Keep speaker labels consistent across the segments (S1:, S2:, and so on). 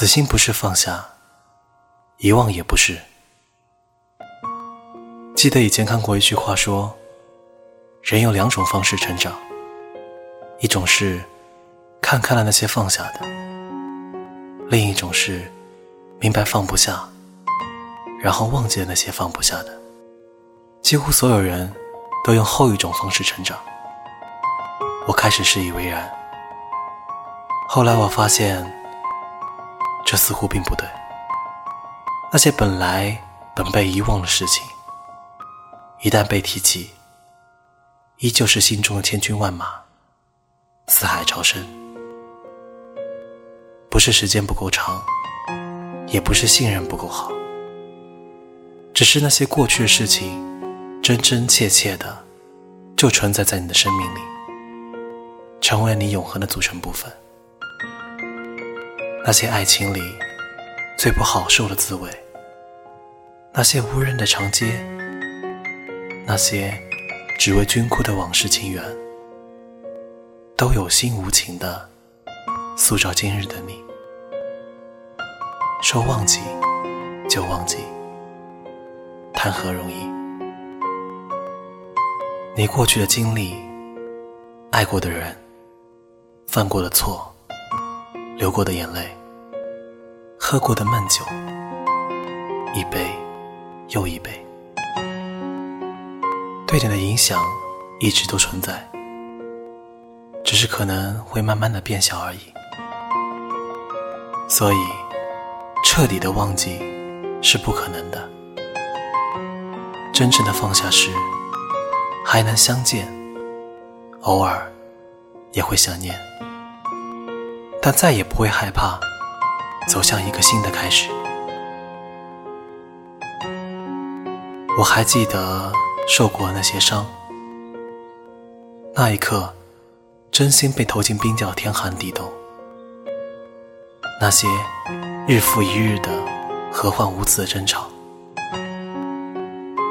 S1: 死心不是放下，遗忘也不是。记得以前看过一句话说，人有两种方式成长，一种是看开了那些放下的，另一种是明白放不下，然后忘记了那些放不下的。几乎所有人都用后一种方式成长。我开始是以为然，后来我发现。这似乎并不对。那些本来本被遗忘的事情，一旦被提起，依旧是心中的千军万马，四海潮生。不是时间不够长，也不是信任不够好，只是那些过去的事情，真真切切的，就存在在你的生命里，成为你永恒的组成部分。那些爱情里最不好受的滋味，那些无人的长街，那些只为君哭的往事情缘，都有心无情的塑造今日的你。说忘记就忘记，谈何容易？你过去的经历，爱过的人，犯过的错。流过的眼泪，喝过的闷酒，一杯又一杯，对你的影响一直都存在，只是可能会慢慢的变小而已。所以，彻底的忘记是不可能的。真正的放下时，还能相见，偶尔也会想念。但再也不会害怕走向一个新的开始。我还记得受过那些伤，那一刻，真心被投进冰窖天寒地冻。那些日复一日的何患无辞的争吵，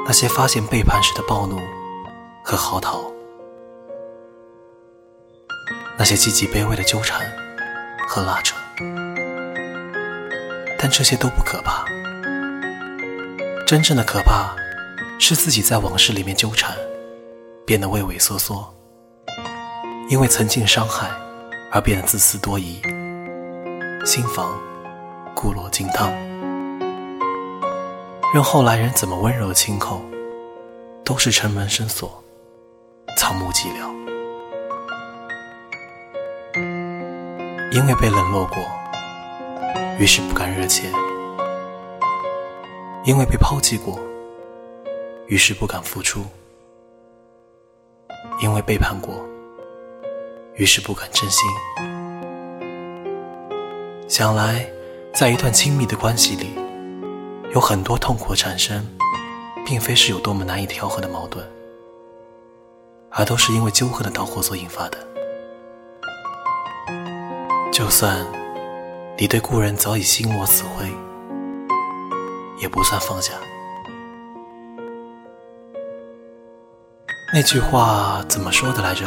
S1: 那些发现背叛时的暴怒和嚎啕，那些积极卑微的纠缠。和拉扯，但这些都不可怕。真正的可怕，是自己在往事里面纠缠，变得畏畏缩缩，因为曾经伤害而变得自私多疑，心房固若金汤，任后来人怎么温柔轻叩，都是城门深锁，草木寂寥。因为被冷落过，于是不敢热切；因为被抛弃过，于是不敢付出；因为背叛过，于是不敢真心。想来，在一段亲密的关系里，有很多痛苦产生，并非是有多么难以调和的矛盾，而都是因为纠葛的导火索引发的。就算你对故人早已心若死灰，也不算放下。那句话怎么说的来着？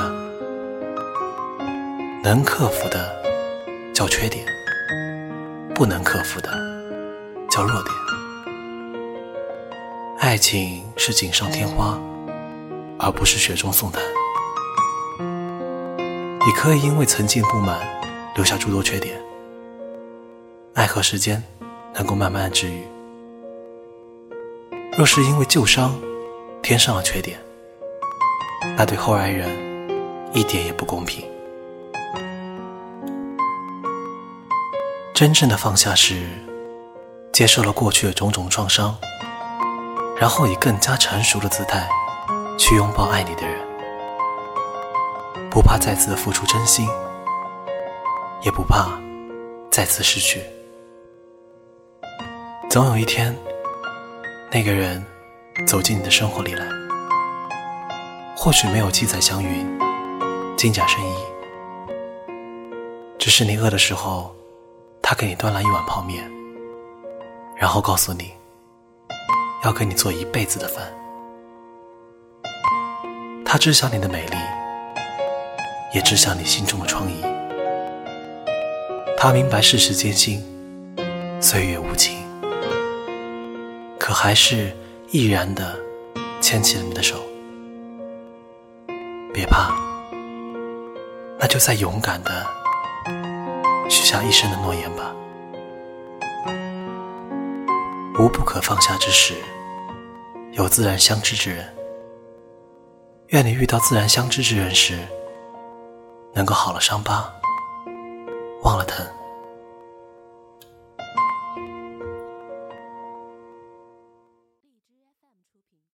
S1: 能克服的叫缺点，不能克服的叫弱点。爱情是锦上添花，而不是雪中送炭。你可以因为曾经不满。留下诸多缺点，爱和时间能够慢慢治愈。若是因为旧伤添上了缺点，那对后来人一点也不公平。真正的放下是接受了过去的种种创伤，然后以更加成熟的姿态去拥抱爱你的人，不怕再次的付出真心。也不怕再次失去。总有一天，那个人走进你的生活里来，或许没有七彩祥云、金甲圣衣，只是你饿的时候，他给你端来一碗泡面，然后告诉你要给你做一辈子的饭。他知晓你的美丽，也知晓你心中的疮痍。他明白世事艰辛，岁月无情，可还是毅然的牵起了你的手。别怕，那就再勇敢的许下一生的诺言吧。无不可放下之时，有自然相知之人。愿你遇到自然相知之人时，能够好了伤疤，忘了疼。